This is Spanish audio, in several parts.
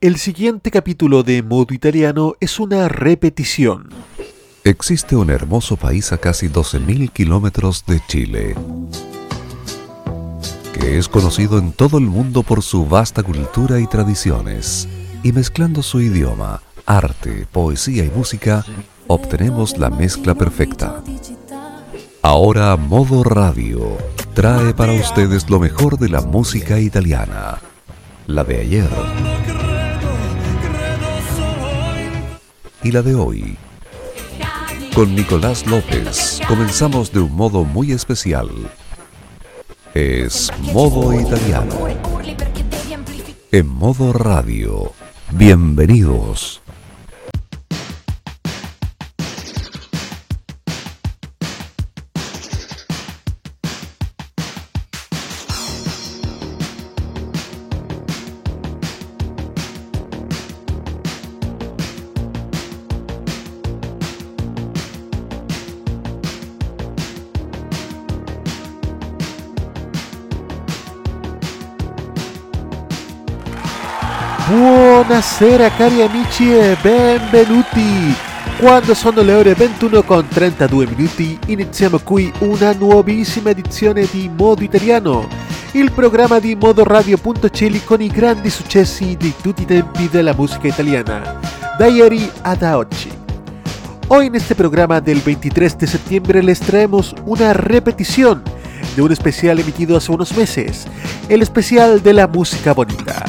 El siguiente capítulo de Modo Italiano es una repetición. Existe un hermoso país a casi 12.000 kilómetros de Chile, que es conocido en todo el mundo por su vasta cultura y tradiciones, y mezclando su idioma, arte, poesía y música, obtenemos la mezcla perfecta. Ahora Modo Radio trae para ustedes lo mejor de la música italiana, la de ayer y la de hoy. Con Nicolás López comenzamos de un modo muy especial. Es modo italiano. En modo radio. Bienvenidos. Buonasera cari amici e benvenuti! Quando sono le ore 21 con 32 minuti iniziamo qui una nuovissima edizione di Modo Italiano, il programma di modoradio.celi con i grandi successi di tutti i tempi della musica italiana, da ieri ad oggi. Hoy en este programa del 23 de septiembre les traemos una repetición de un especial emitido hace unos meses, el especial de la música bonita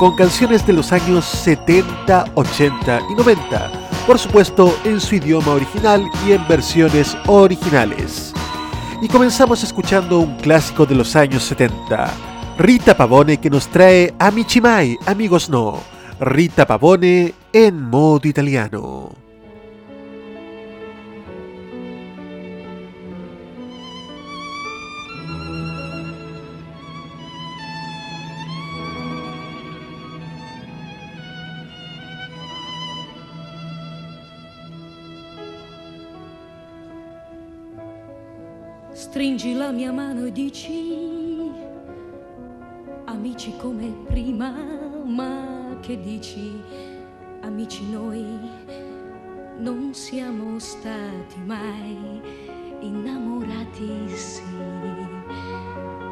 con canciones de los años 70, 80 y 90, por supuesto en su idioma original y en versiones originales. Y comenzamos escuchando un clásico de los años 70, Rita Pavone que nos trae Amici Mai, amigos no, Rita Pavone en modo italiano. Stringi la mia mano e dici, amici come prima, ma che dici, amici noi non siamo stati mai innamorati, sì,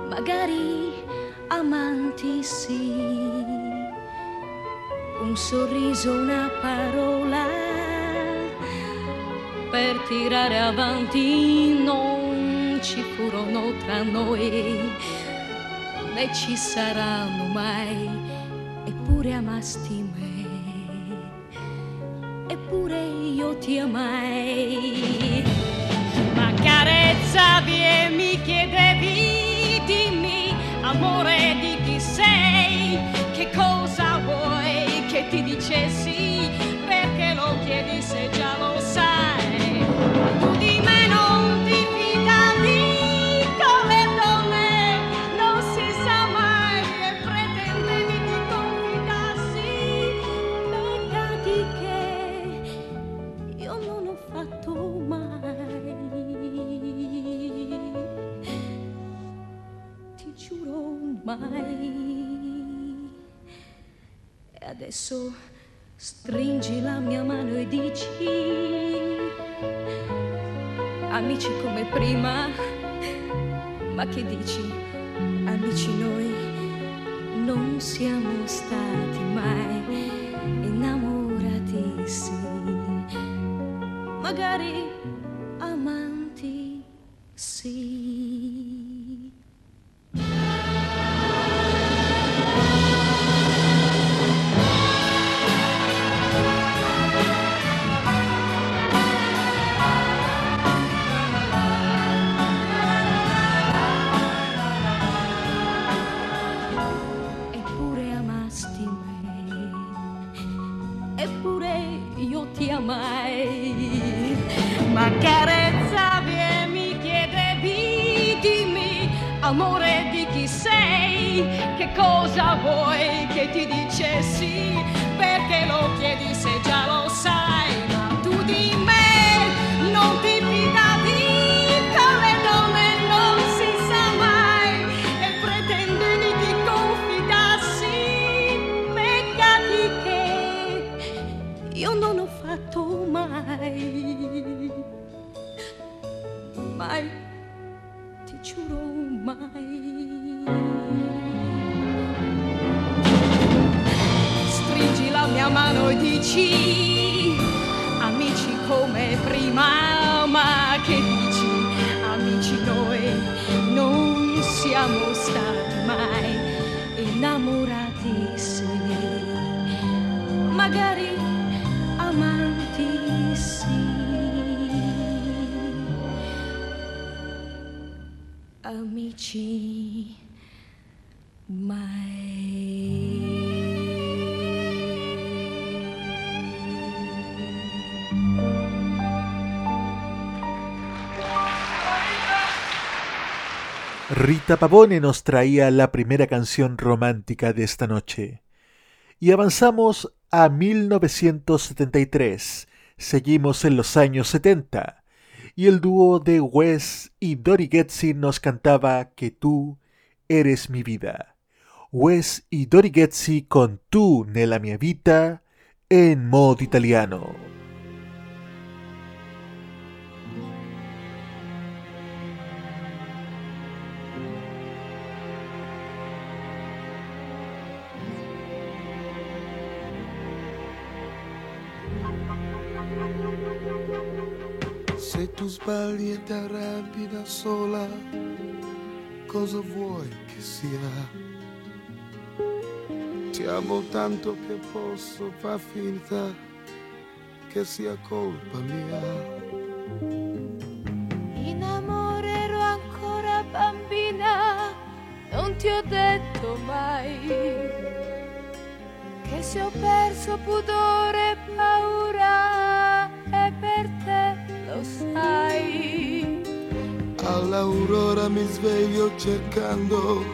magari amanti, sì, un sorriso, una parola per tirare avanti ci furono tra noi, né ci saranno mai, eppure amasti me, eppure io ti amai. Ma carezzavi e mi chiedevi, dimmi, amore di chi sei, che cosa vuoi che ti dicessi, perché lo chiedi se adesso stringi la mia mano e dici, amici come prima, ma che dici, amici noi non siamo stati mai innamorati, sì, magari amanti, sì. Rita Pavone nos traía la primera canción romántica de esta noche. Y avanzamos a 1973. Seguimos en los años 70. Y el dúo de Wes y Dori Getzi nos cantaba Que tú eres mi vida. Wes y Dori Getzi con Tu nella mia vita en modo italiano. Sbagli e ti arrabbi da sola, cosa vuoi che sia? Ti amo tanto che posso far finta che sia colpa mia. In amore ero ancora bambina, non ti ho detto mai che se ho perso pudore e paura è per te lo sai. All'aurora mi sveglio cercando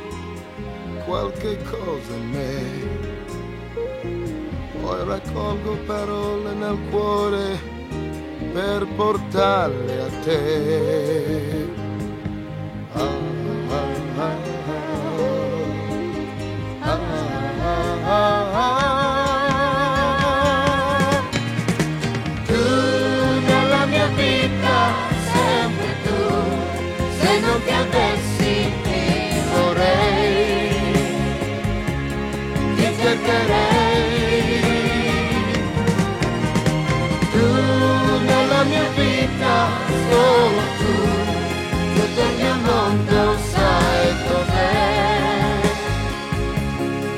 qualche cosa in me. Poi raccolgo parole nel cuore per portarle a te. Ah, Tu nella mia vita, solo tu, tutto il mio mondo sai cos'è,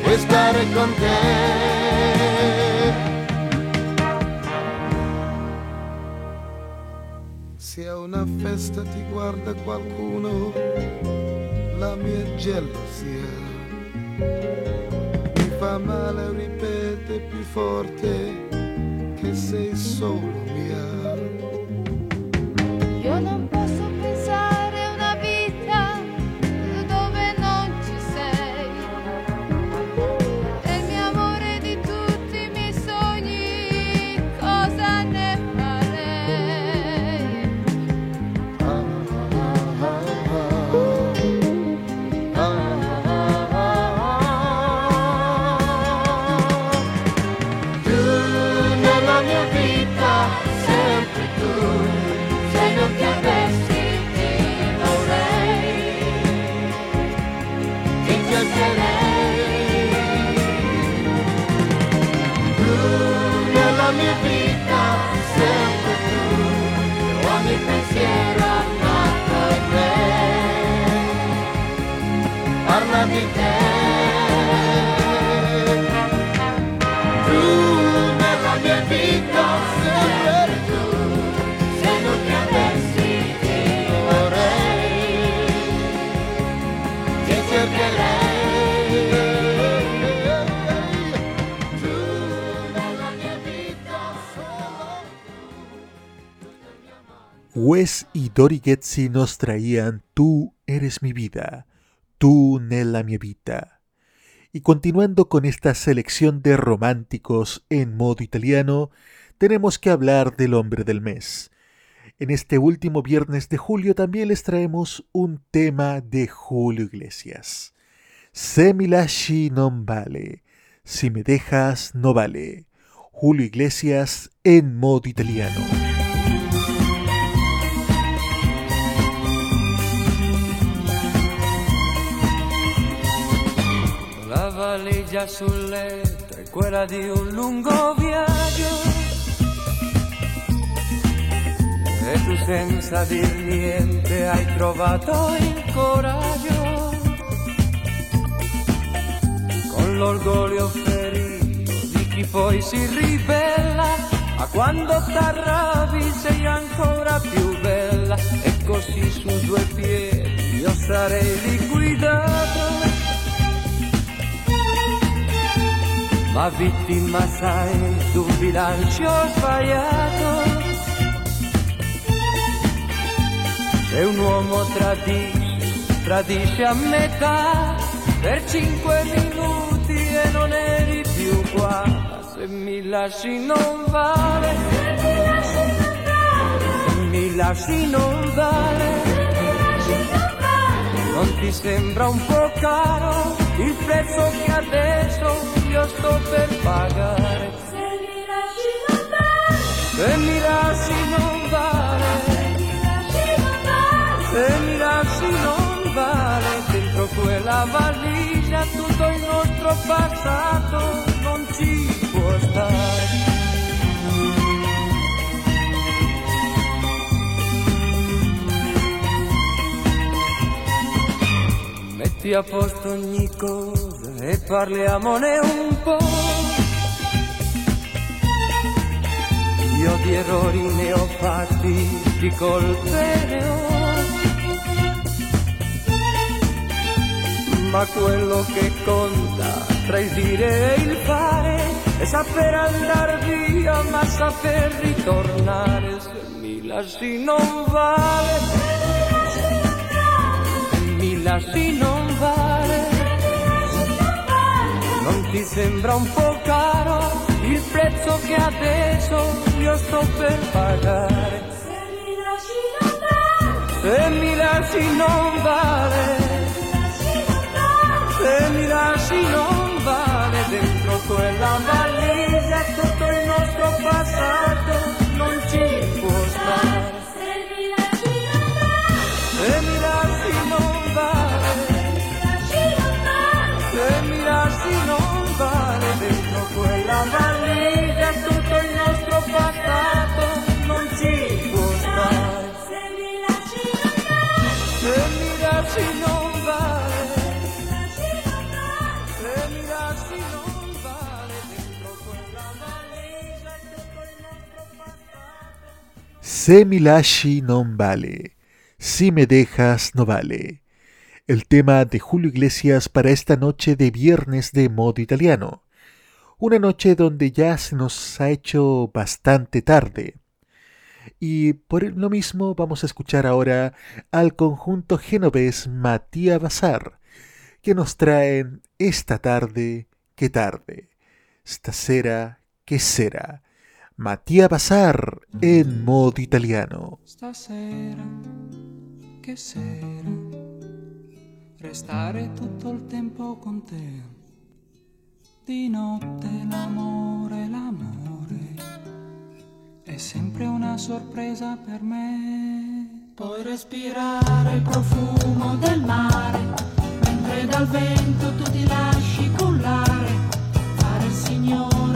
vuoi stare con te. Se una festa ti guarda qualcuno, la mia gelosia mi fa male, ripete più forte che sei solo mia. Io non posso Wes y Dori Getzi nos traían Tú eres mi vida, tú nella mia vita. Y continuando con esta selección de románticos en modo italiano, tenemos que hablar del hombre del mes. En este último viernes de julio también les traemos un tema de Julio Iglesias. Se lasci non vale, si me dejas no vale. Julio Iglesias en modo italiano. Valigia sul letto è quella di un lungo viaggio. E tu senza dir niente hai trovato il coraggio. Con l'orgoglio ferito di chi poi si ribella, ma quando t'arrabbi sei ancora più bella. E così su due piedi io sarei liquidato ma vittima sai d'un bilancio sbagliato. Se un uomo tradisce, tradisce a metà per cinque minuti e non eri più qua. Se mi lasci non vale, se mi lasci non vale, non ti sembra un po' caro il prezzo che adesso io sto per pagare. Se mi lasci non vale, Se mi lasci non vale, se mi lasci non vale, dentro quella valigia tutto il nostro passato non ci può stare. Metti a posto ogni cosa e parliamone un po'. Io di errori ne ho fatti, di colpe ne ho. Ma quello che conta tra il dire e il fare è saper andare via, ma saper ritornare. Se mi lasci non vale, sembra un po' caro il prezzo che adesso io sto per pagare? se mi lasci non vale, Se mi lasci non vale, se mi lasci non vale, dentro quella valigia tutto il nostro passato non ci può stare. Valigia tutto il nostro passato non ci può stare. se mi lasci non vale, Se mi lasci non vale, se mi lasci non vale, dentro quella valigia tutto il nostro passato. Se mi lasci non vale. Si me dejas no vale. El tema de Julio Iglesias para esta noche de viernes de modo italiano. Una noche donde ya se nos ha hecho bastante tarde. Y por lo mismo vamos a escuchar ahora al conjunto genovés Matías Bazar, que nos traen esta tarde, qué tarde, che sera. Mattia Bazar en modo italiano. Stasera, che sera, restare tutto il tempo con te. Di notte l'amore, l'amore, è sempre una sorpresa per me. Puoi respirare il profumo del mare, mentre dal vento tu ti lasci cullare, fare il signore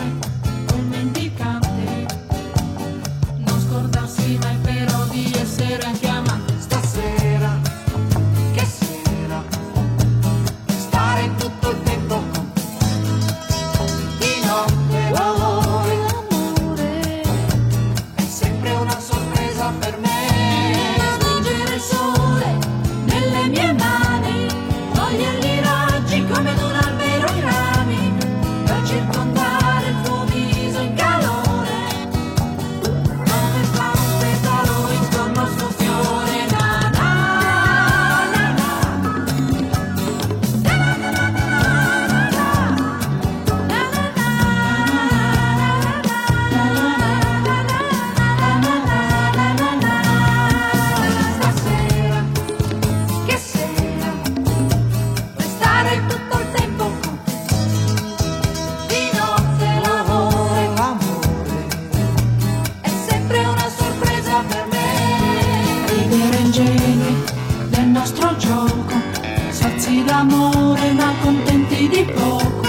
d'amore ma contenti di poco,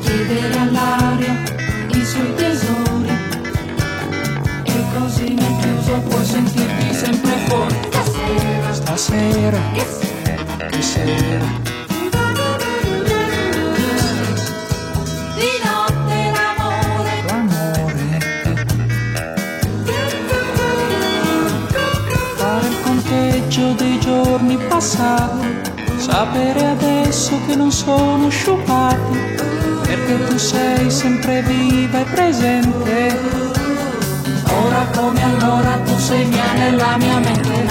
chiedere all'aria i suoi tesori. E così nel chiuso puoi sentirti sempre fuori. Stasera, stasera, che sera. che sera. dei giorni passati sapere adesso che non sono sciupati perché tu sei sempre viva e presente. Ora come allora tu sei mia nella mia mente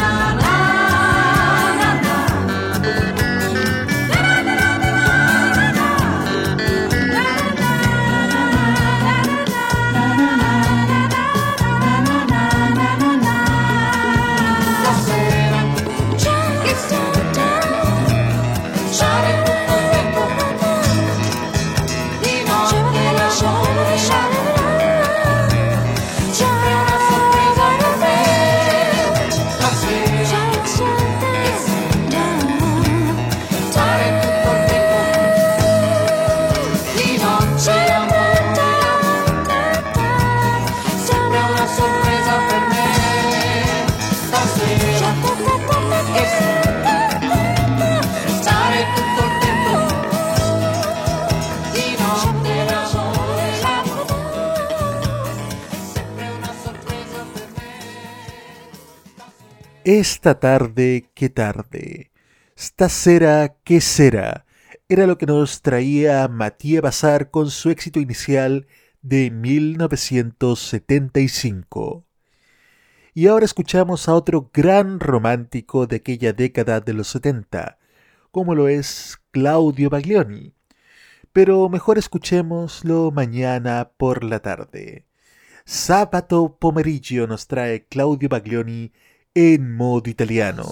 Esta tarde, qué tarde. Stasera, qué será. Era lo que nos traía Mathieu Bazar con su éxito inicial de 1975. Y ahora escuchamos a otro gran romántico de aquella década de los 70, como lo es Claudio Baglioni. Pero mejor escuchémoslo mañana por la tarde. Sabato pomeriggio nos trae Claudio Baglioni en modo italiano.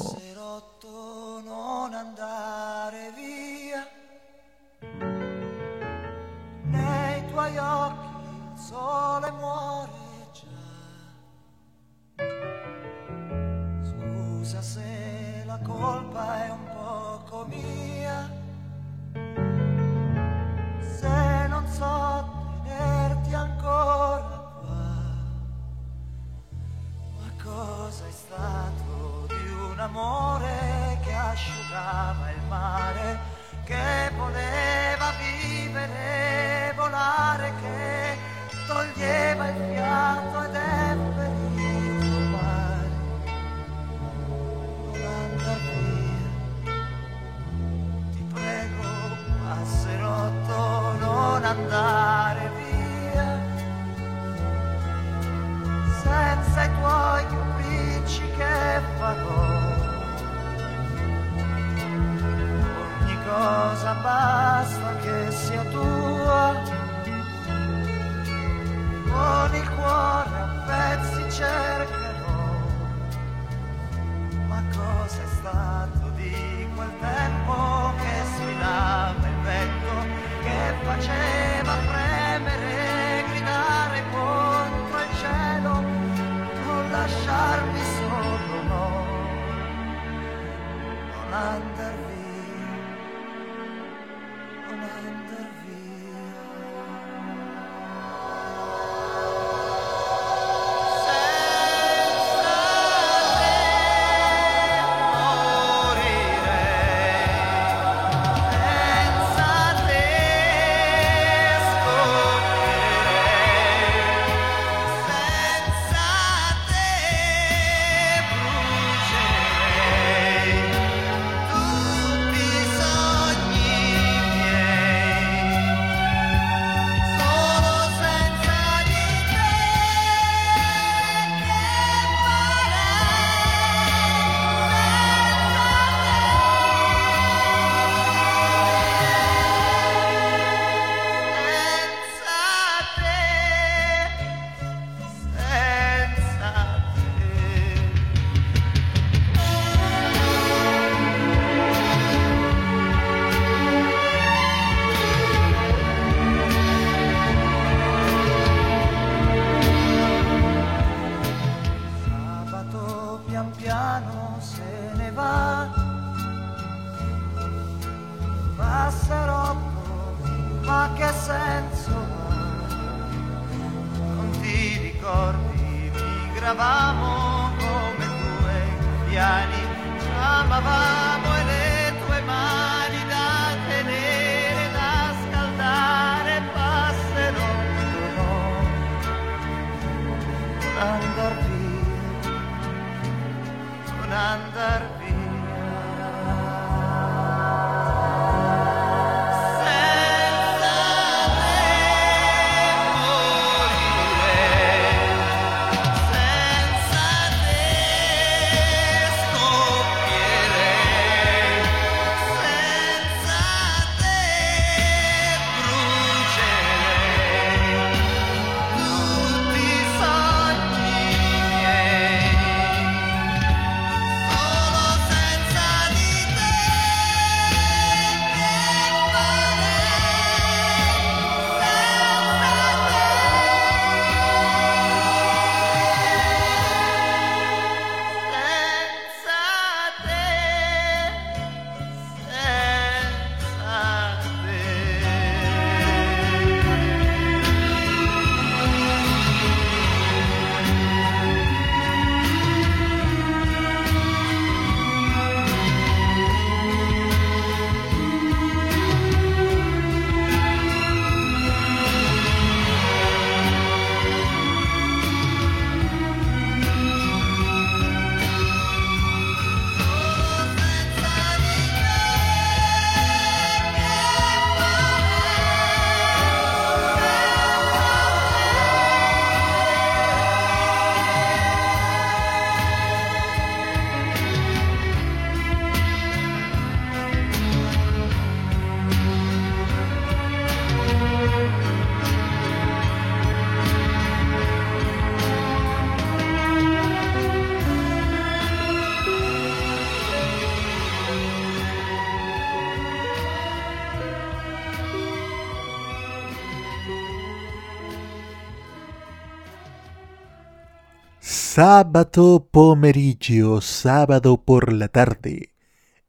Sábado pomeriggio, sábado por la tarde,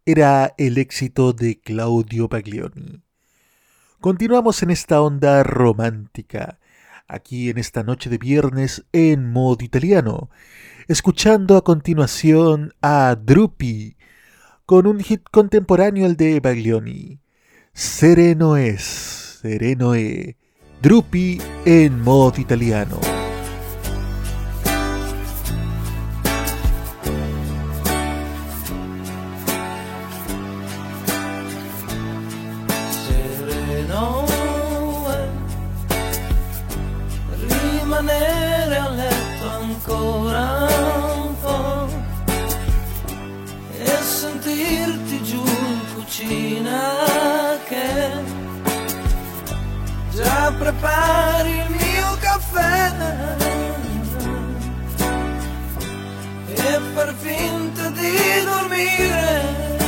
era el éxito de Claudio Baglioni. Continuamos en esta onda romántica, aquí en esta noche de viernes en modo italiano, escuchando a continuación a Drupi, con un hit contemporáneo el de Baglioni. Sereno es, sereno es, Drupi en modo italiano. Prepari il mio caffè. E per finta di dormire.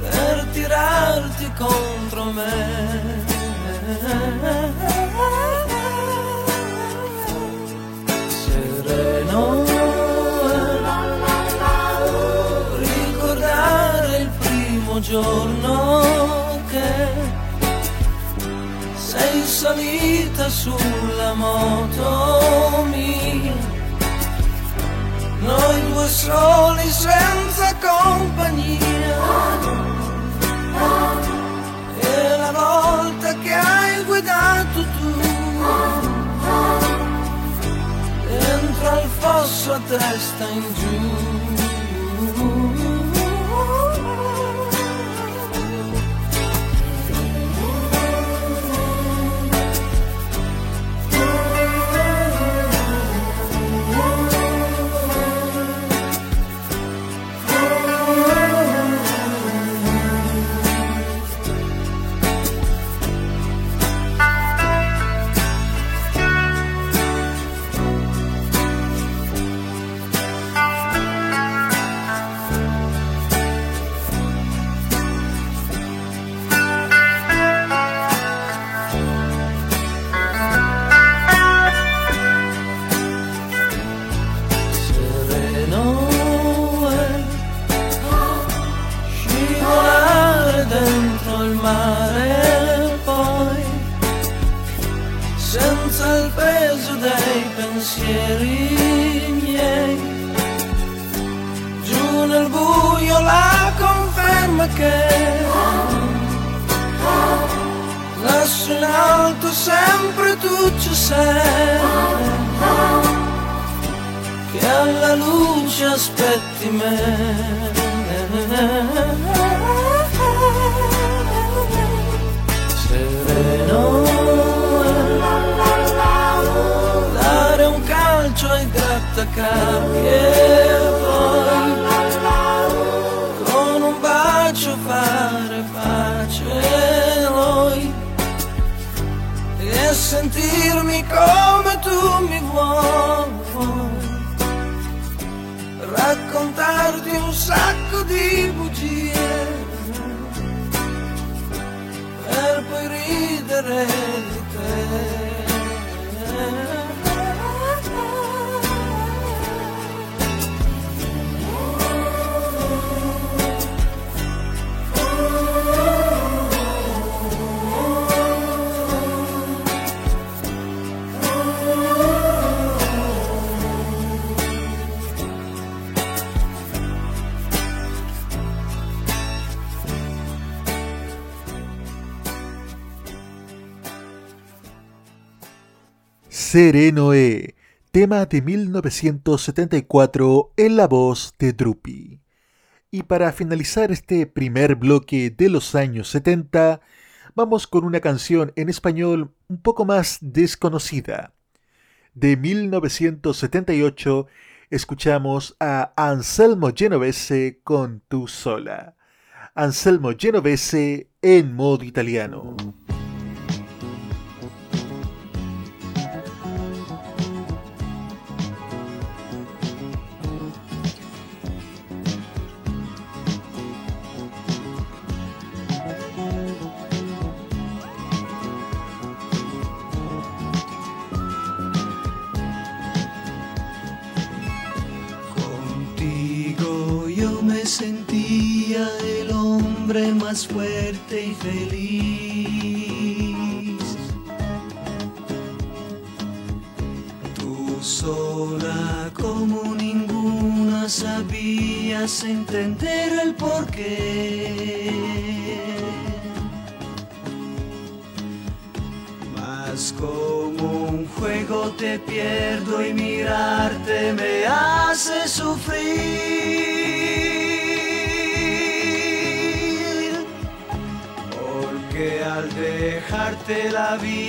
Per tirarti contro me. Sereno. Ricordare il primo giorno sei salita sulla moto mia, noi due soli senza compagnia. E la volta che hai guidato tu, dentro al fosso a testa in giù. Serenoe, tema de 1974 en la voz de Drupi. Y para finalizar este primer bloque de los años 70, vamos con una canción en español un poco más desconocida. De 1978 escuchamos a Anselmo Genovese con Tu Sola. Anselmo Genovese en modo italiano. fuerte y feliz. vida.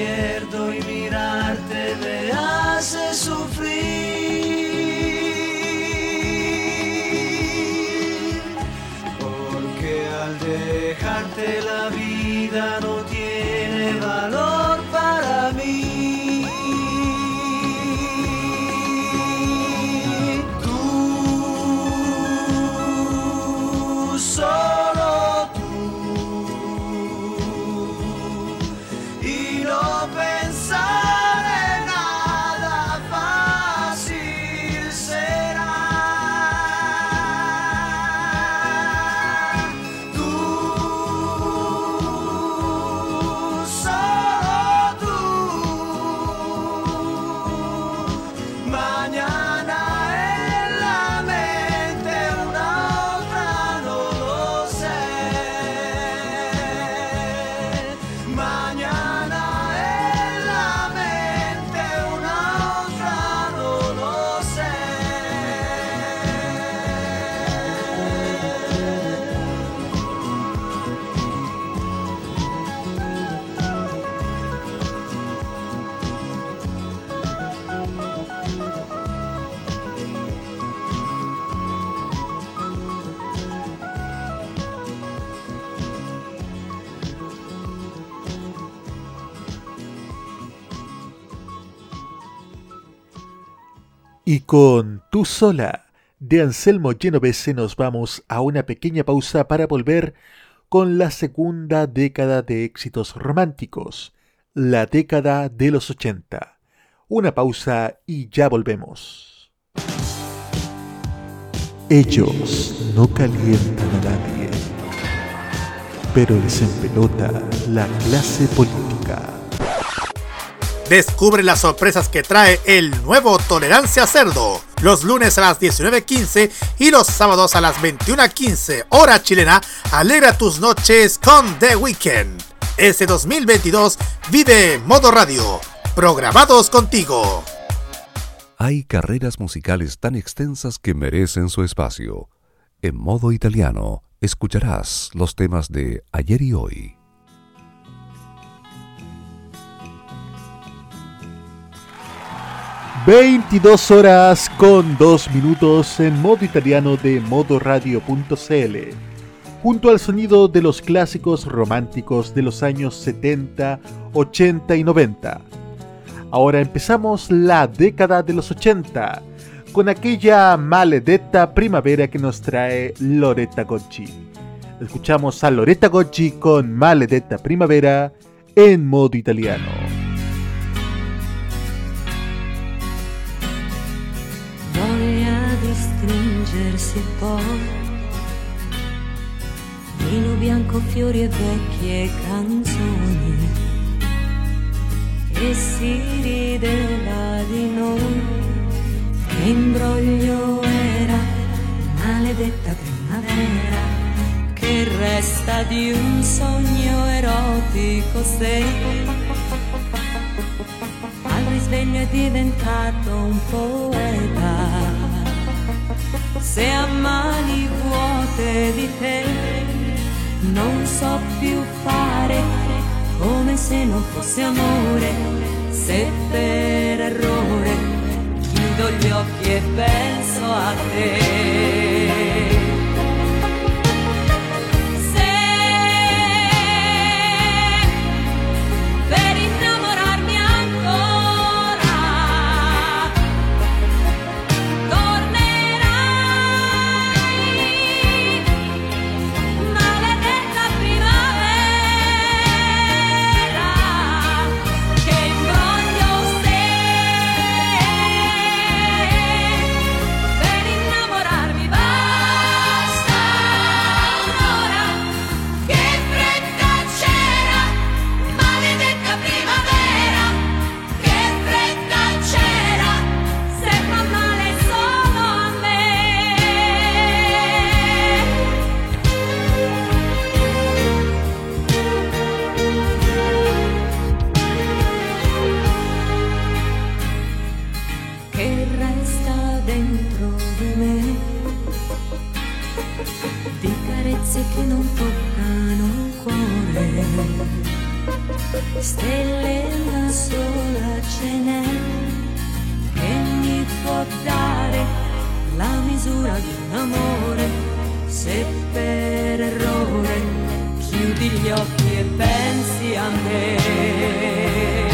yeah. Con Tú sola de Anselmo Genovese nos vamos a una pequeña pausa para volver con la segunda década de éxitos románticos, la década de los 80. Una pausa y ya volvemos. Ellos no calientan a nadie, pero les empelota la clase política. Descubre las sorpresas que trae el nuevo Tolerancia Cerdo. Los lunes a las 19.15 y los sábados a las 21.15 hora chilena. Alegra tus noches con The Weekend. Este 2022 vive Modo Radio. Programados contigo. Hay carreras musicales tan extensas que merecen su espacio. En modo italiano, escucharás los temas de ayer y hoy 22 horas con 2 minutos en modo italiano de modoradio.cl, junto al sonido de los clásicos románticos de los años 70, 80 y 90. Ahora empezamos la década de los 80, con aquella maledetta primavera que nos trae Loretta Gocci. Escuchamos a Loretta Gocci con Maledetta Primavera en modo italiano. Stringersi poi vino bianco, fiori e vecchie canzoni. E si rideva di noi. Che imbroglio era maledetta primavera. Che resta di un sogno erotico se al risveglio è diventato un poeta se a mani vuote di te non so più fare come se non fosse amore, se per errore chiudo gli occhi e penso a te. stelle una sola ce n'è che mi può dare la misura di un amore se per errore chiudi gli occhi e pensi a me.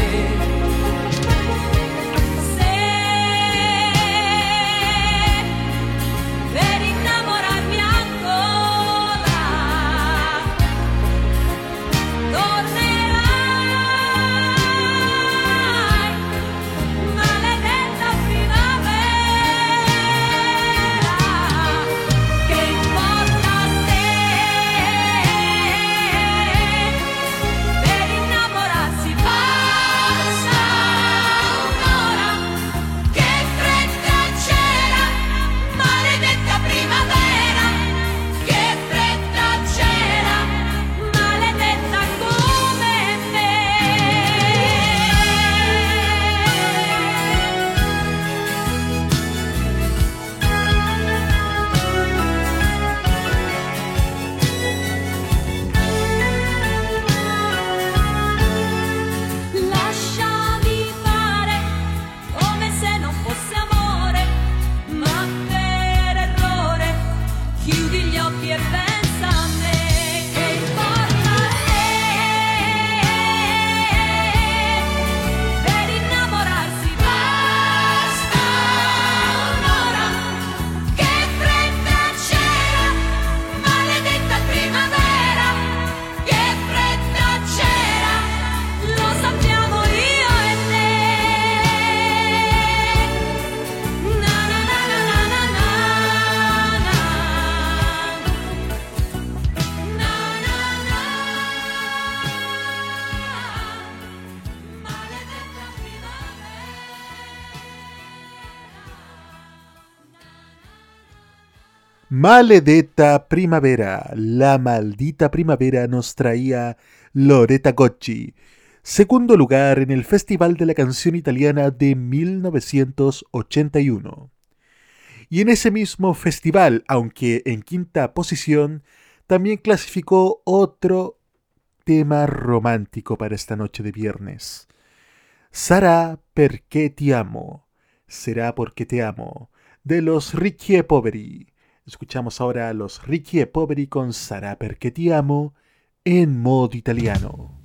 Maledetta Primavera, la maldita primavera nos traía Loretta Gocci, segundo lugar en el Festival de la Canción Italiana de 1981. Y en ese mismo festival, aunque en quinta posición, también clasificó otro tema romántico para esta noche de viernes. Sarà perché ti amo, será porque te amo, de los Ricchi e Poveri. Escuchamos ahora a los Ricchi e Poveri con Sarà perché ti amo en modo italiano.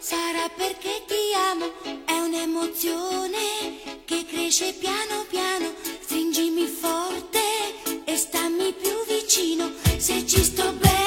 Sarà perché ti amo, è un'emozione che cresce piano, vicino, se ci sto bene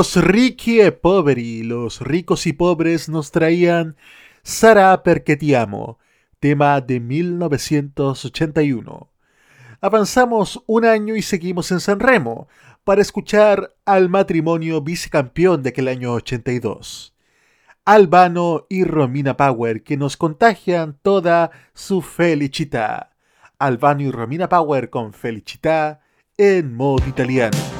Los Ricchi e Poveri, los ricos y pobres, nos traían Sarà perché ti amo, tema de 1981. Avanzamos un año y seguimos en San Remo para escuchar al matrimonio vicecampeón de aquel año 82. Albano y Romina Power que nos contagian toda su felicità. Albano y Romina Power con felicità en modo italiano.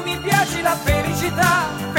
Mi piaci la felicità.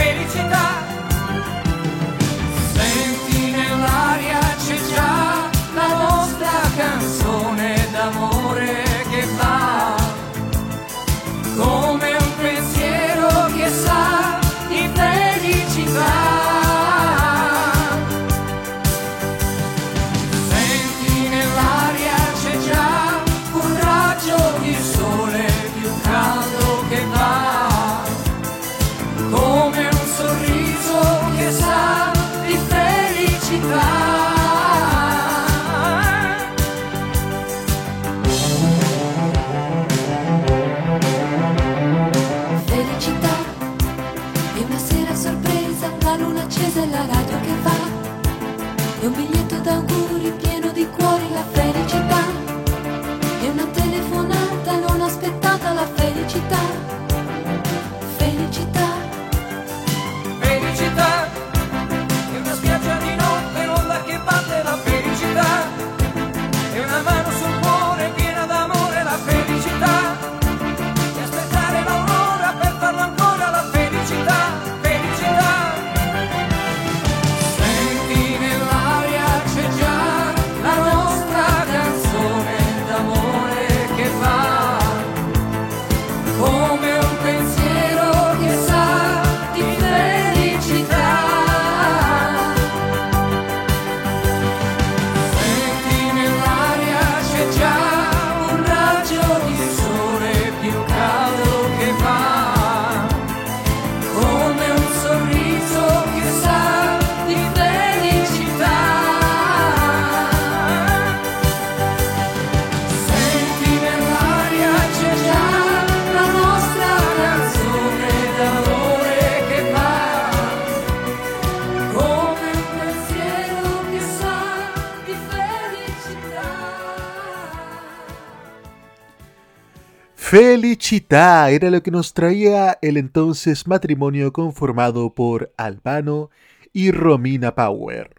Era lo que nos traía el entonces matrimonio conformado por Albano y Romina Power.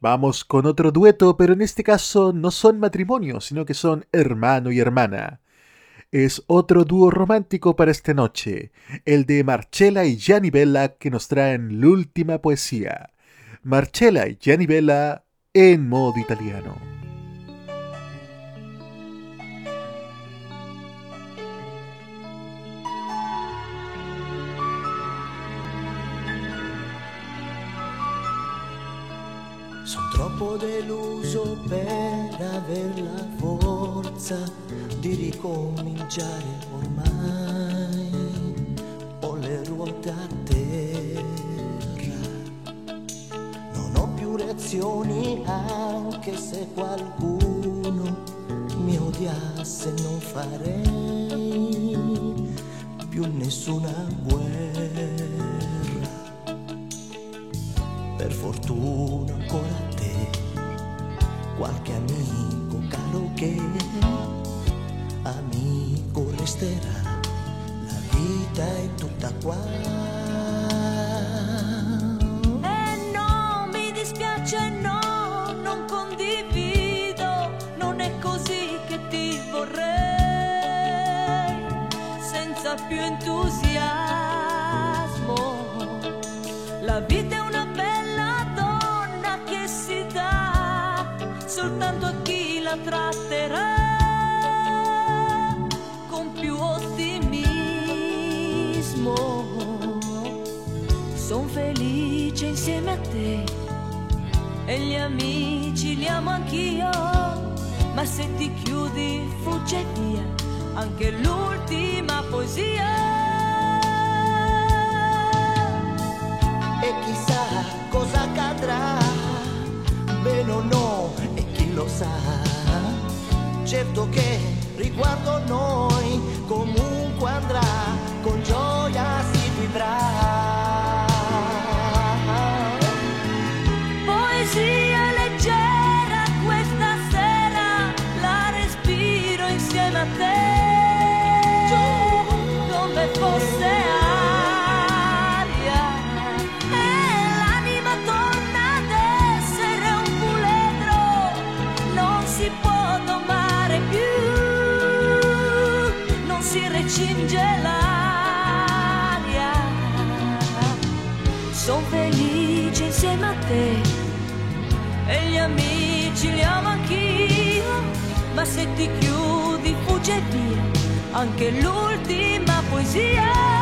Vamos con otro dueto, pero en este caso no son matrimonio, sino que son hermano y hermana. Es otro dúo romántico para esta noche, el de Marcella y Gianni Bella que nos traen la última poesía. Marcella y Gianni Bella en modo italiano. Troppo deluso per aver la forza di ricominciare ormai. Ho le ruote a terra, non ho più reazioni anche se qualcuno mi odiasse non farei più nessuna guerra. Per fortuna ancora qualche amico caro che amico resterà, la vita è tutta qua. E no, mi dispiace, no, non condivido, non è così che ti vorrei, senza più entusiasmo. La vita la tratterà con più ottimismo. Son felice insieme a te e gli amici li amo anch'io, ma se ti chiudi fugge via anche l'ultima poesia. E chissà cosa accadrà, bene o no, e chi lo sa. Certo che riguardo noi se ti chiudi fugge via anche l'ultima poesia.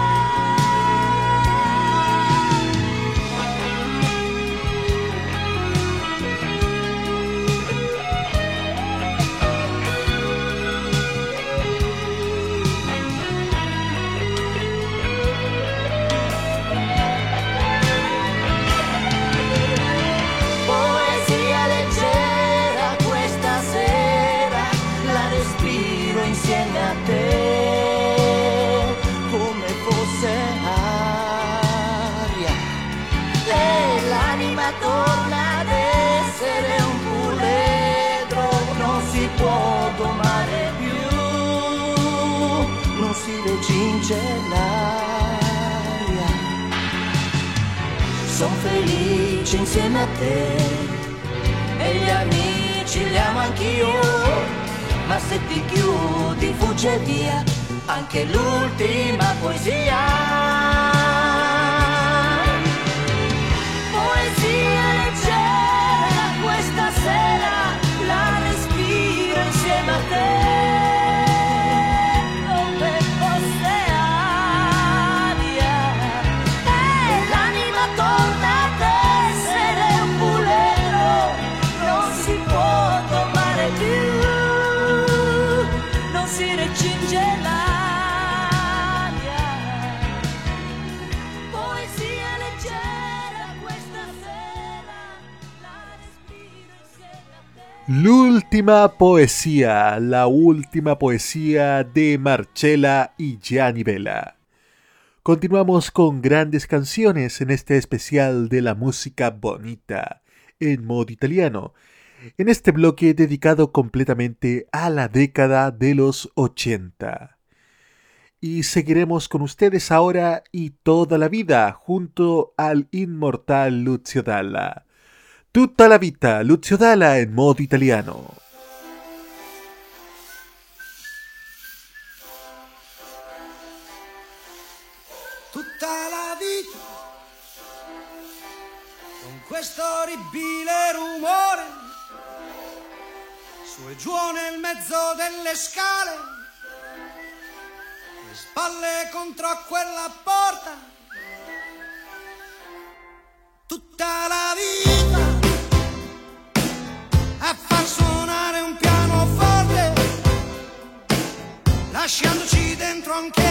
L'aria. Sono felice insieme a te. E gli amici li amo anch'io, ma se ti chiudi fugge via. Anche l'ultima poesia. Poesia L'ultima poesía, la última poesía de Marcela y Gianni Vela. Continuamos con grandes canciones en este especial de la música bonita en modo italiano, en este bloque dedicado completamente a la década de los 80. Y seguiremos con ustedes ahora y toda la vida junto al inmortal Lucio Dalla. Tutta la vita, Lucio Dalla en modo italiano. tutta la vita con questo orribile rumore su e giù nel mezzo delle scale le spalle contro quella porta tutta la vita lasciandoci dentro anche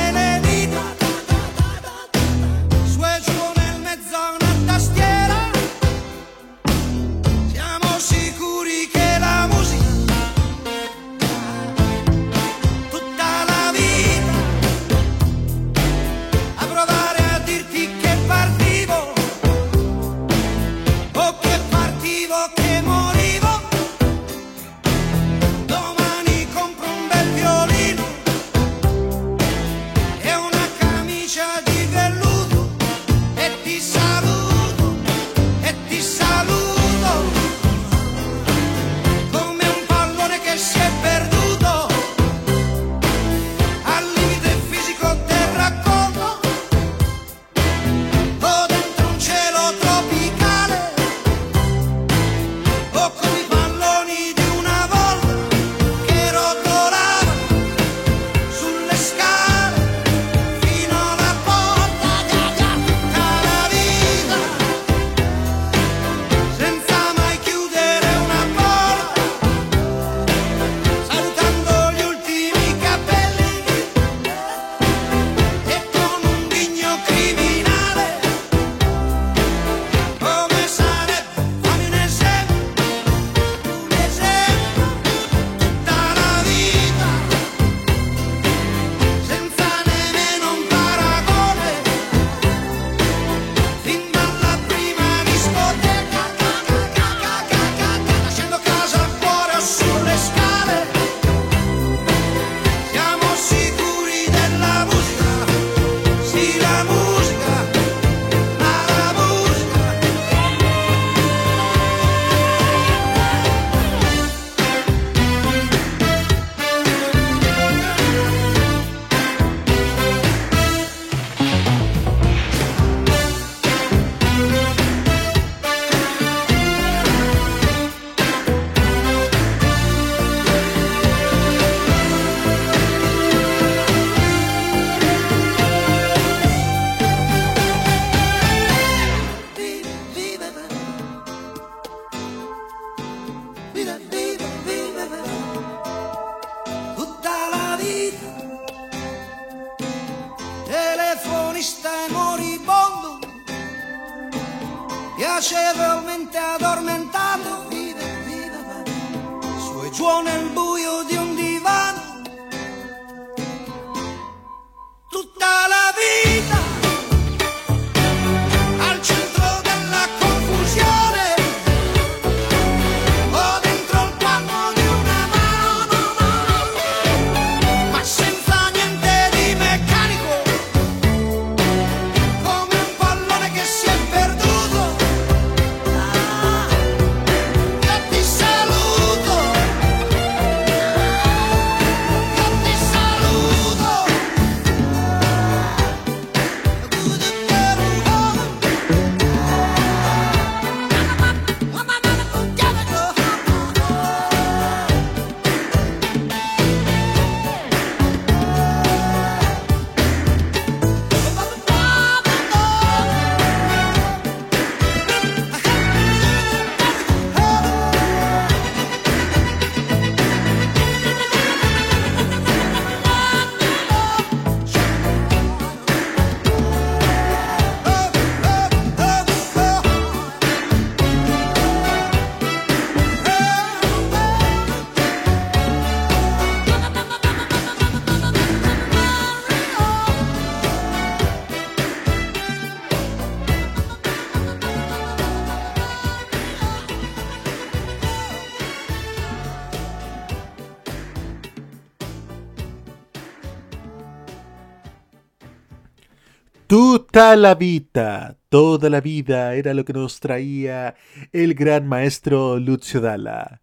Talavita, toda la vida era lo que nos traía el gran maestro Lucio Dalla.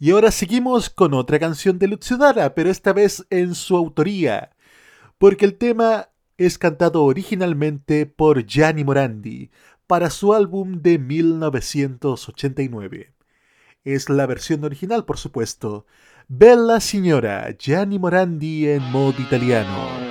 Y ahora seguimos con otra canción de Lucio Dalla, pero esta vez en su autoría, porque el tema es cantado originalmente por Gianni Morandi para su álbum de 1989. Es la versión original, por supuesto. Bella Signora, Gianni Morandi en modo italiano.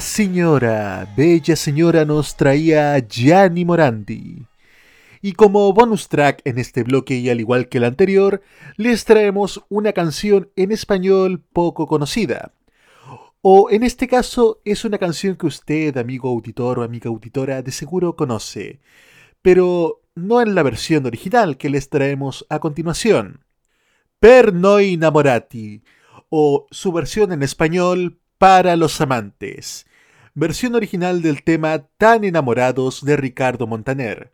Señora, Bella Señora nos traía Gianni Morandi. Y como bonus track en este bloque y al igual que el anterior, les traemos una canción en español poco conocida. O en este caso es una canción que usted, amigo auditor o amiga auditora, de seguro conoce, pero no en la versión original que les traemos a continuación. Per noi innamorati, o su versión en español para los amantes, versión original del tema Tan enamorados de Ricardo Montaner,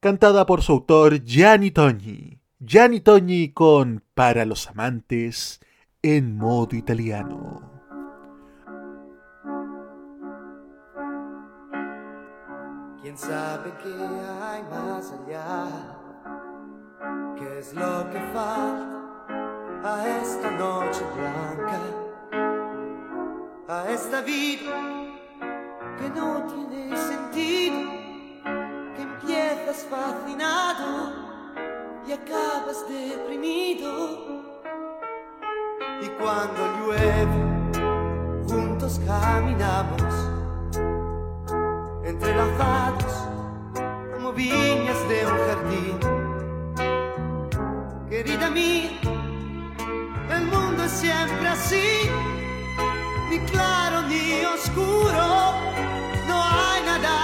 cantada por su autor Gianni Togni. Gianni Togni con Para los amantes en modo italiano. ¿Quién sabe qué hay más allá? ¿Qué es lo que falta a esta noche blanca? A esta vida que no tiene sentido, que empiezas fascinado y acabas deprimido. Y cuando llueve, juntos caminamos entrelazados como viñas de un jardín. Querida mía, el mundo es siempre así, ni claro ni oscuro, no hay nada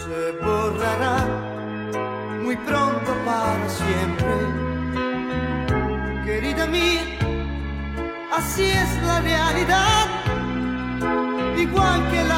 se borrarán muy pronto para siempre. Querida mía, así es la realidad igual que la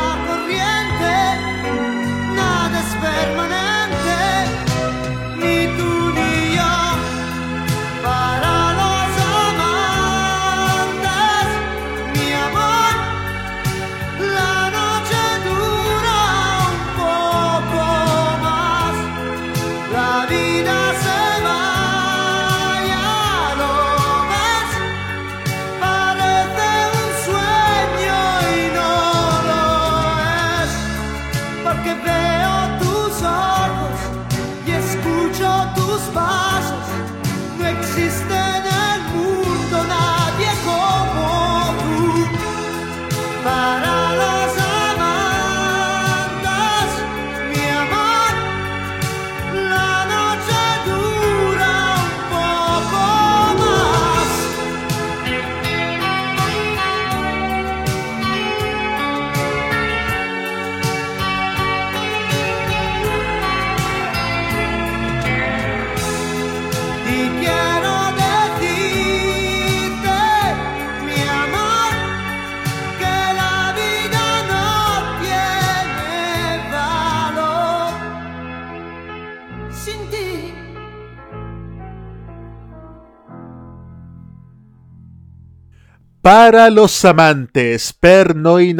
Para los amantes, per noi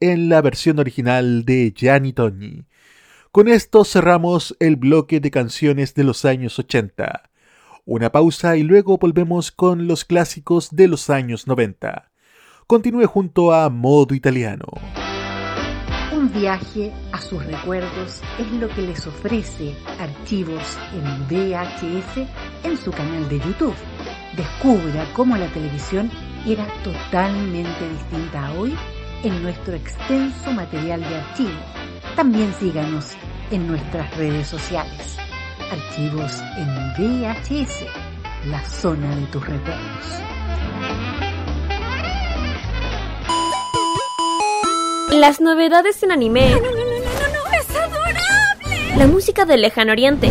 en la versión original de Gianni Togni. Con esto cerramos el bloque de canciones de los años 80. Una pausa y luego volvemos con los clásicos de los años 90. Continúe junto a Modo Italiano. Un viaje a sus recuerdos es lo que les ofrece Archivos en VHS en su canal de YouTube. Descubra cómo la televisión era totalmente distinta a hoy en nuestro extenso material de archivo. También síganos en nuestras redes sociales. Archivos en VHS, la zona de tus recuerdos. Las novedades en anime. No, no, no, no, no, no, es adorable. La música del lejano oriente.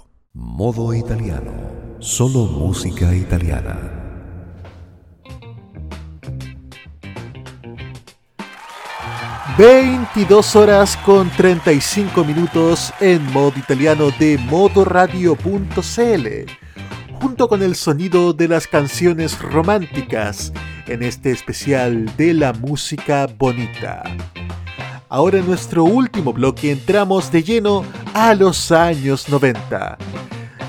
Modo italiano. Solo música italiana. ...22 horas con 35 minutos en modo italiano de modoradio.cl... ...junto con el sonido de las canciones románticas... ...en este especial de la música bonita... Ahora en nuestro último bloque entramos de lleno a los años 90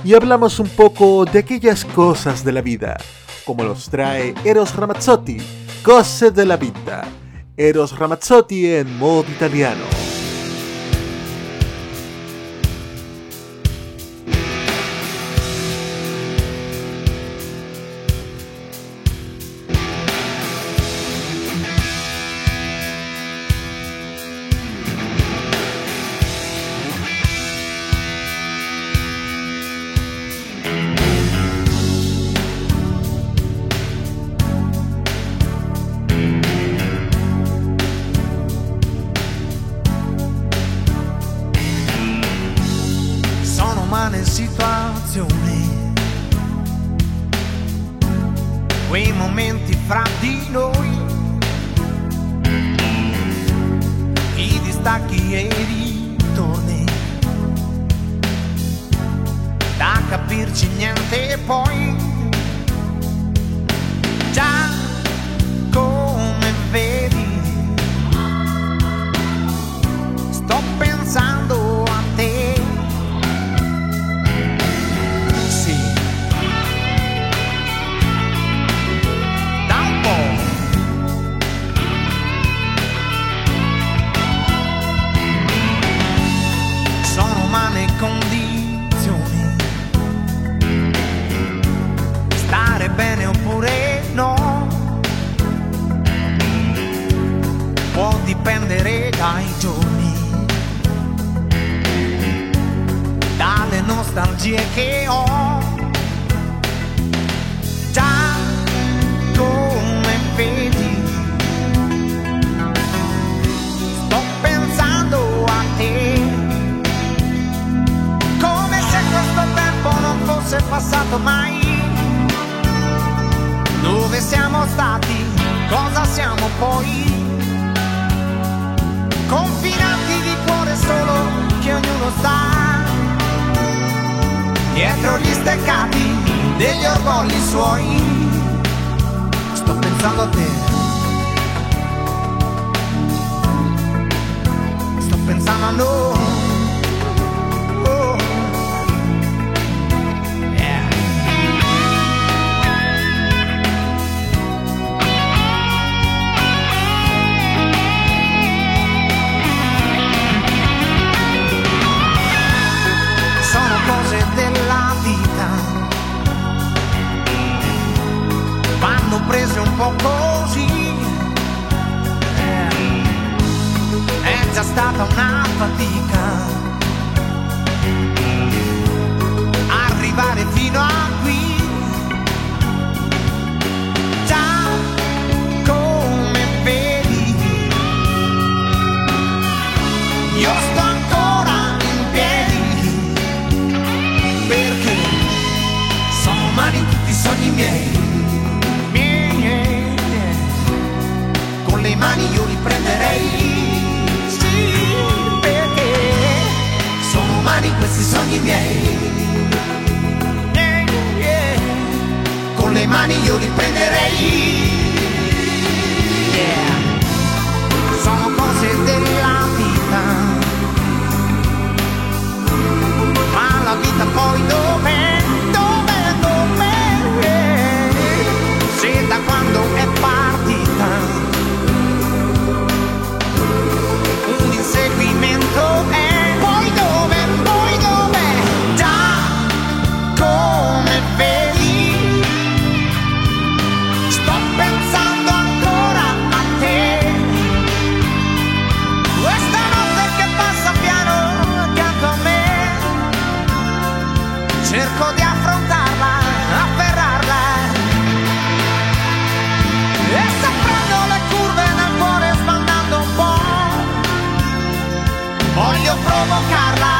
y hablamos un poco de aquellas cosas de la vida, como los trae Eros Ramazzotti, Cose de la Vita. Eros Ramazzotti en modo italiano. provocarla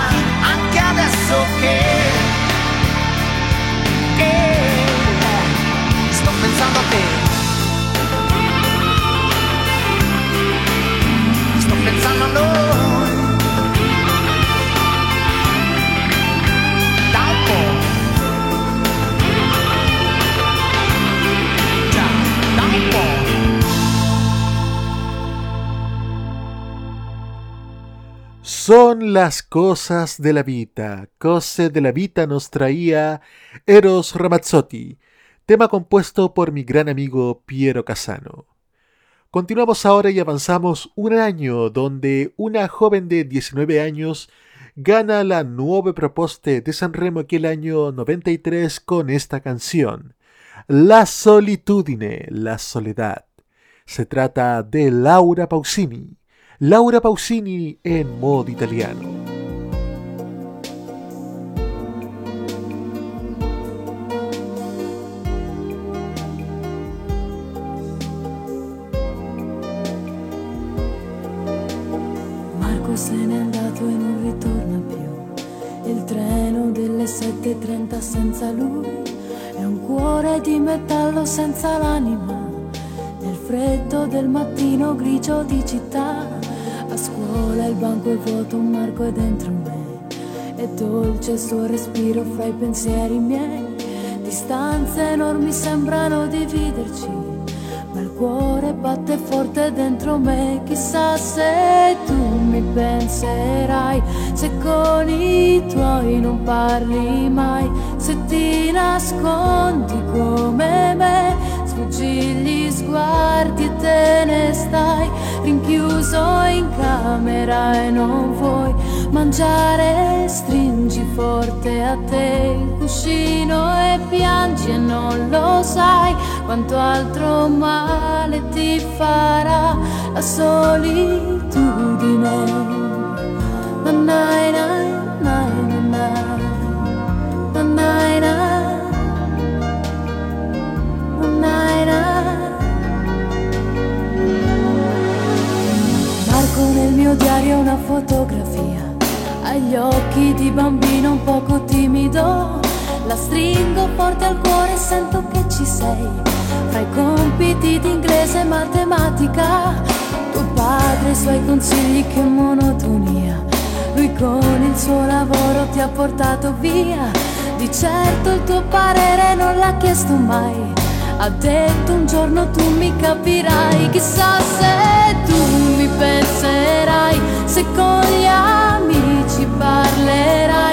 Las cosas de la vida. Cose de la vida nos traía Eros Ramazzotti, tema compuesto por mi gran amigo Piero Casano. Continuamos ahora y avanzamos un año donde una joven de 19 años gana la nueva propuesta de Sanremo aquel año 93 con esta canción, La solitudine, la soledad. Se trata de Laura Pausini. Laura Pausini en modo italiano. Marco se n'è andato e non ritorna più. Il treno delle 7.30 senza lui è un cuore di metallo senza l'anima. Nel freddo del mattino grigio di città, a scuola il banco è vuoto, un Marco è dentro me. È dolce il suo respiro fra i pensieri miei. Distanze enormi sembrano dividerci ma il cuore batte forte dentro me, chissà se tu mi penserai, se con i tuoi non parli mai, se ti nascondi come me, sfuggi gli sguardi e te ne stai, rinchiuso in camera e non vuoi mangiare, stringi forte a te il cuscino e piangi e non lo sai quanto altro male ti farà la solitudine. Na na na na na na. Na na na. Na na na. Marco nel mio diario una fotografia. Agli occhi di bambino un poco timido. La stringo forte al cuore e sento che ci sei. Fra i compiti di inglese e matematica tuo padre e i suoi consigli che monotonia. Lui con il suo lavoro ti ha portato via. Di certo il tuo parere non l'ha chiesto mai ha detto un giorno tu mi capirai chissà se tu mi penserai se con gli amici parlerai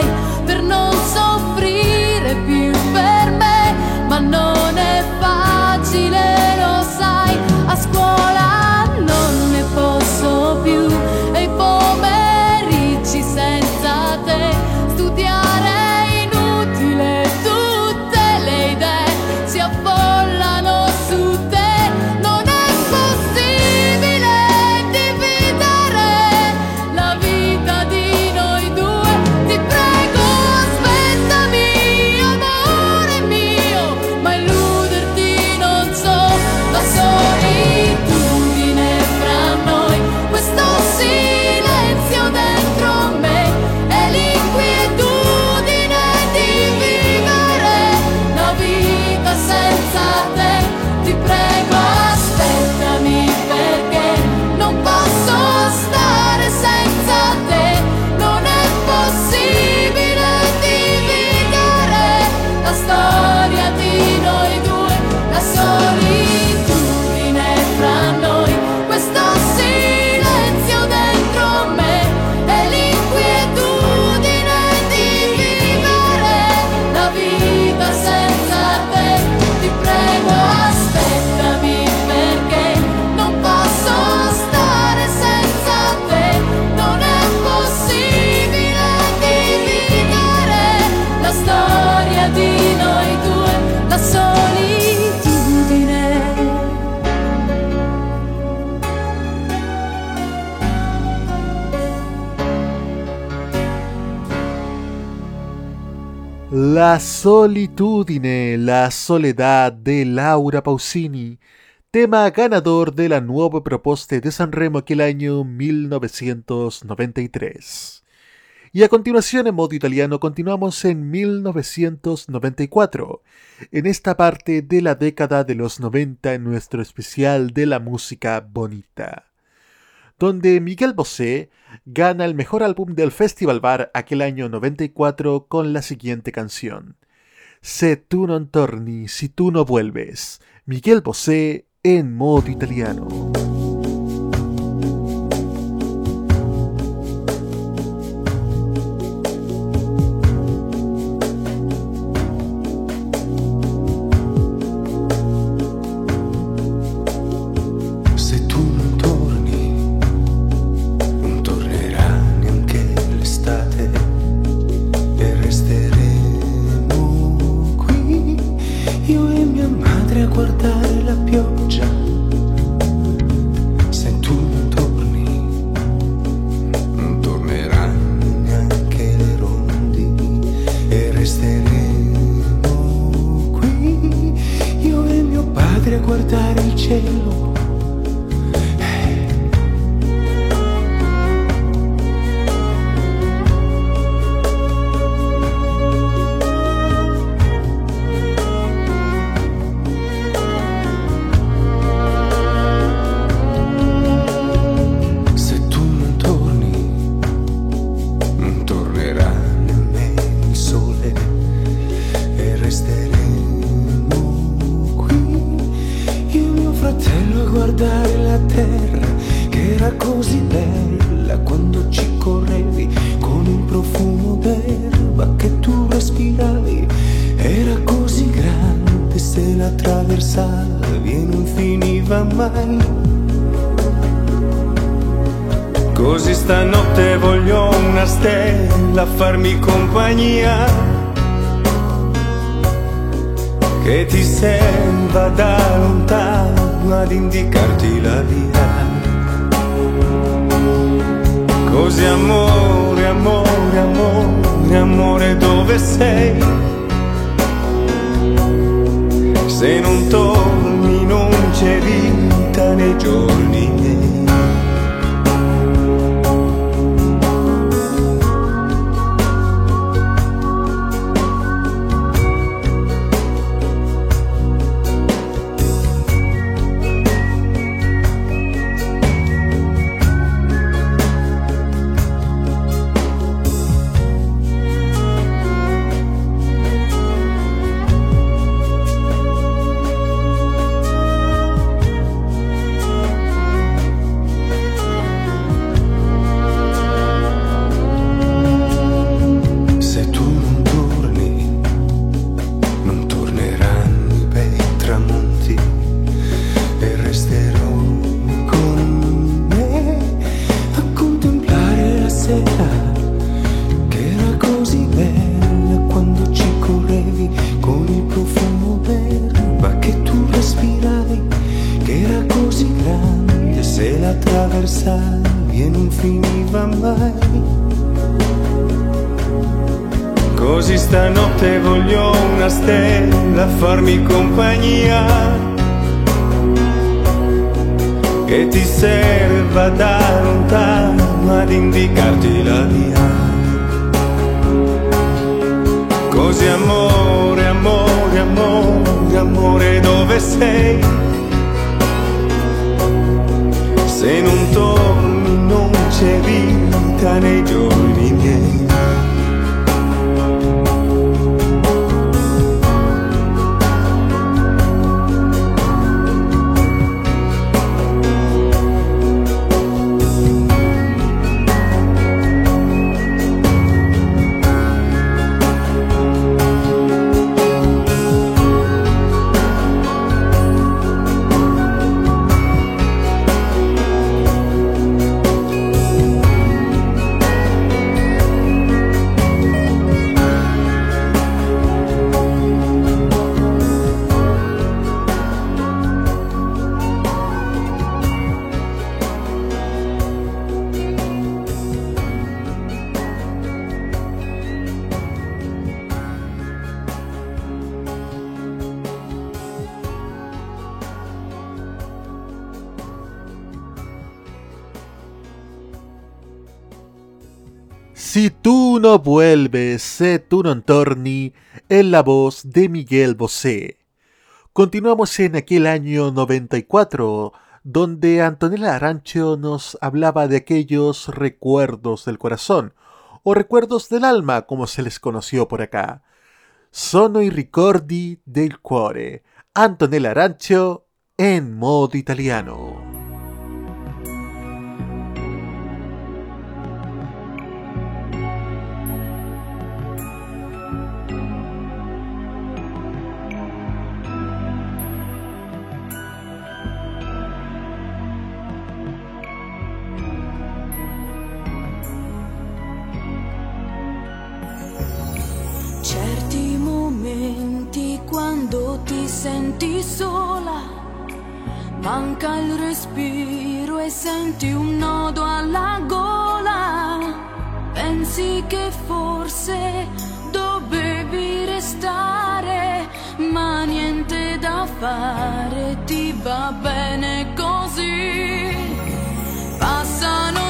La solitudine, la soledad de Laura Pausini, tema ganador de la nueva propuesta de Sanremo aquel año 1993. Y a continuación en modo italiano continuamos en 1994, en esta parte de la década de los 90 en nuestro especial de la música bonita donde Miguel Bosé gana el mejor álbum del Festival Bar aquel año 94 con la siguiente canción. Se tu non torni, si tú no vuelves. Miguel Bosé en modo italiano. Cuando vuelve Seturon Torni en la voz de Miguel Bosé. Continuamos en aquel año 94, donde Antonella Arancho nos hablaba de aquellos recuerdos del corazón, o recuerdos del alma, como se les conoció por acá. Sono i ricordi del cuore. Antonella Arancho en modo italiano. quando ti senti sola, manca il respiro e senti un nodo alla gola. Pensi che forse dovevi restare, ma niente da fare, ti va bene così. Passano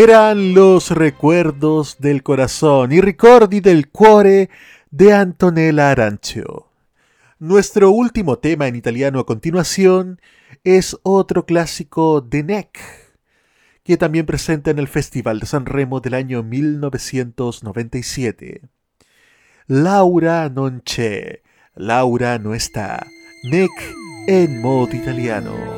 Eran los recuerdos del corazón y ricordi del cuore de Antonella Arancio. Nuestro último tema en italiano a continuación es otro clásico de Neck, que también presenta en el Festival de San Remo del año 1997. Laura non c'è, Laura no está, Neck en modo italiano.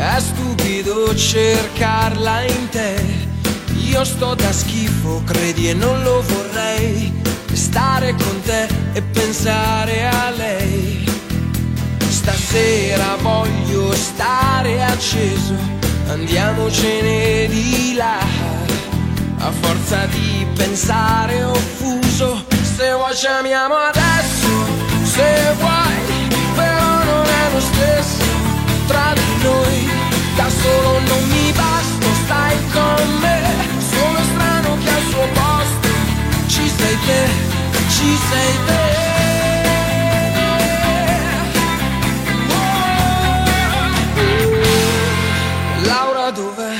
è stupido cercarla in te. Io sto da schifo, credi e non lo vorrei. Stare con te e pensare a lei. Stasera voglio stare acceso, andiamocene di là. A forza di pensare offuso, se vuoi ci amiamo adesso, se vuoi, però non è lo stesso tra noi. Da solo non mi basta, stai con me, sono strano che al suo posto ci sei te, ci sei te. Laura dov'è?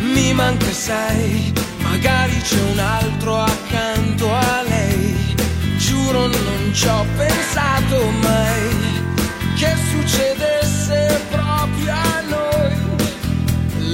Mi manca sei, magari c'è un altro accanto a lei. Giuro non ci ho pensato mai che succedesse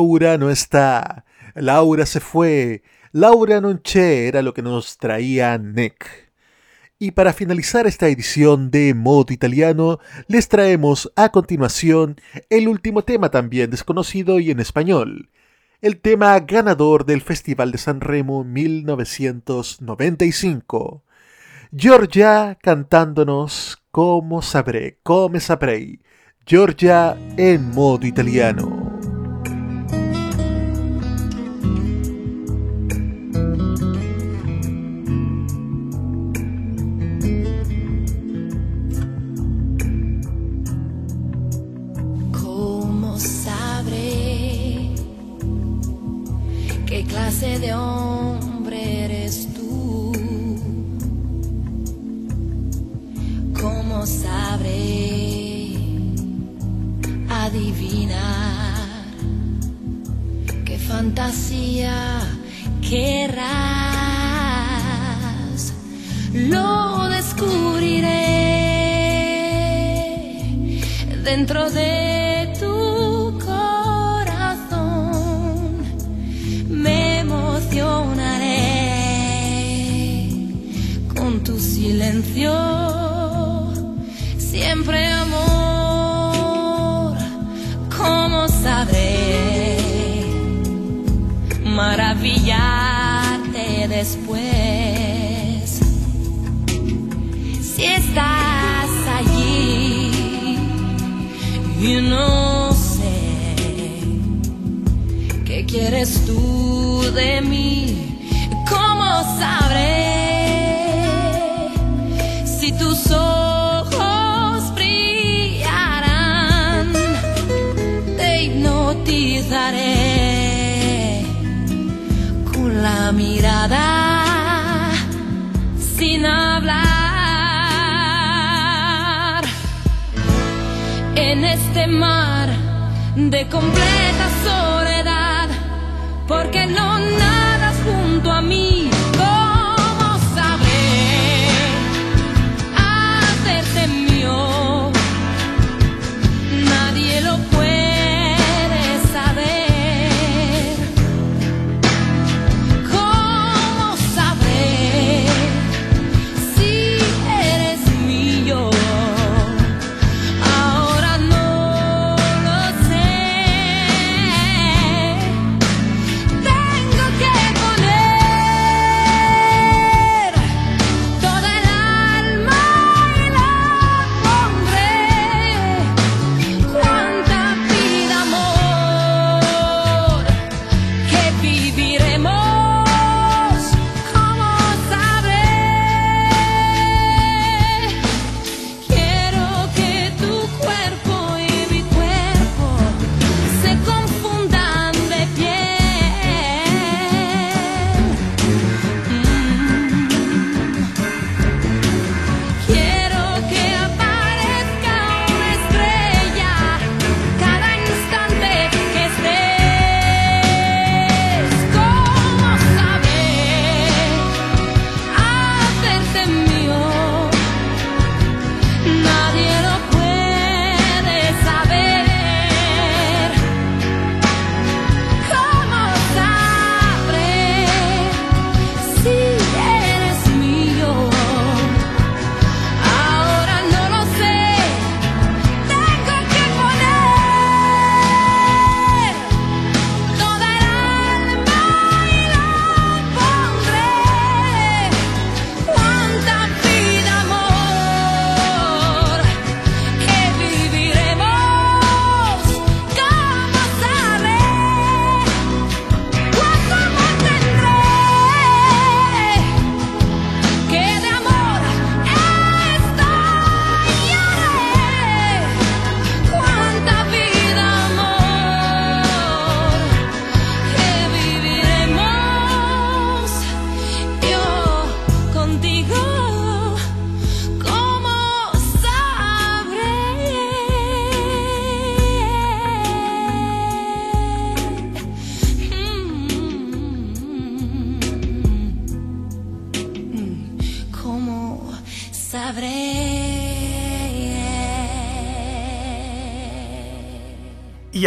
Laura no está. Laura se fue. Laura non c'è era lo que nos traía Nick. Y para finalizar esta edición de Modo Italiano, les traemos a continuación el último tema también desconocido y en español. El tema ganador del Festival de San Remo 1995. Georgia cantándonos Como sabré, come saprei. Georgia en modo italiano. De hombre eres tú? ¿Cómo sabré adivinar qué fantasía querrás? Lo descubriré dentro de silencio siempre amor cómo sabré maravillarte después si estás allí y no sé qué quieres tú de mí. Este mar de completa soledad porque no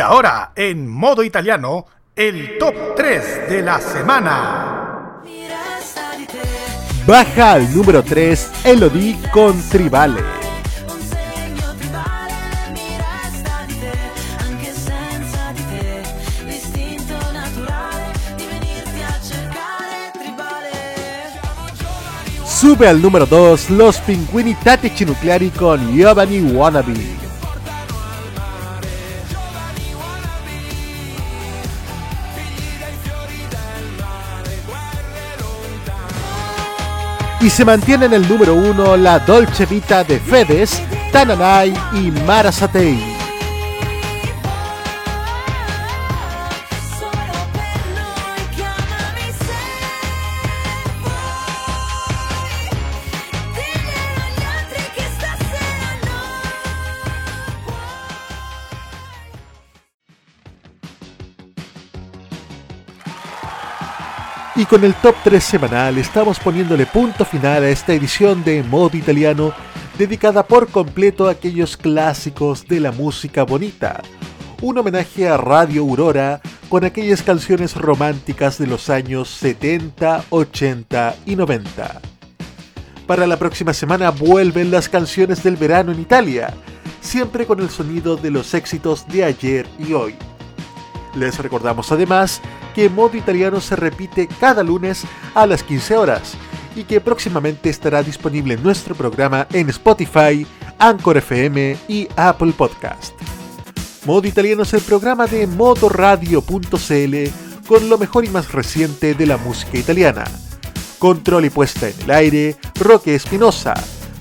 ahora, en modo italiano, el top 3 de la semana. Baja al número 3 Elodie con Tribale. Sube al número 2 Los Pinguini Tattici Nucleari con Giovanni Wannabe. Y se mantiene en el número 1 la Dolce Vita de Fedes, Tananai y Marasatei. Y con el top 3 semanal estamos poniéndole punto final a esta edición de Modo Italiano dedicada por completo a aquellos clásicos de la música bonita. Un homenaje a Radio Aurora con aquellas canciones románticas de los años 70, 80 y 90. Para la próxima semana vuelven las canciones del verano en Italia, siempre con el sonido de los éxitos de ayer y hoy. Les recordamos además que Modo Italiano se repite cada lunes a las 15 horas y que próximamente estará disponible nuestro programa en Spotify, Anchor FM y Apple Podcast. Modo Italiano es el programa de modoradio.cl con lo mejor y más reciente de la música italiana. Control y puesta en el aire, Roque Espinosa.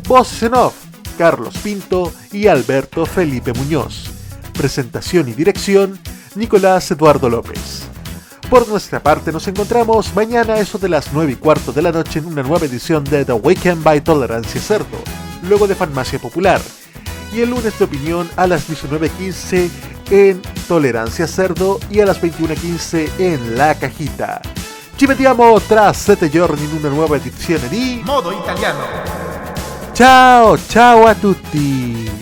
Voces en off, Carlos Pinto y Alberto Felipe Muñoz. Presentación y dirección, Nicolás Eduardo López. Por nuestra parte, nos encontramos mañana a eso de las 9 y cuarto de la noche en una nueva edición de The Weekend by Tolerancia Cerdo, luego de Farmacia Popular, y el lunes de opinión a las 19.15 en Tolerancia Cerdo y a las 21.15 en La Cajita. Ci vediamo tra 7 giorni in una nuova edizione di Modo Italiano. Ciao, ciao a tutti!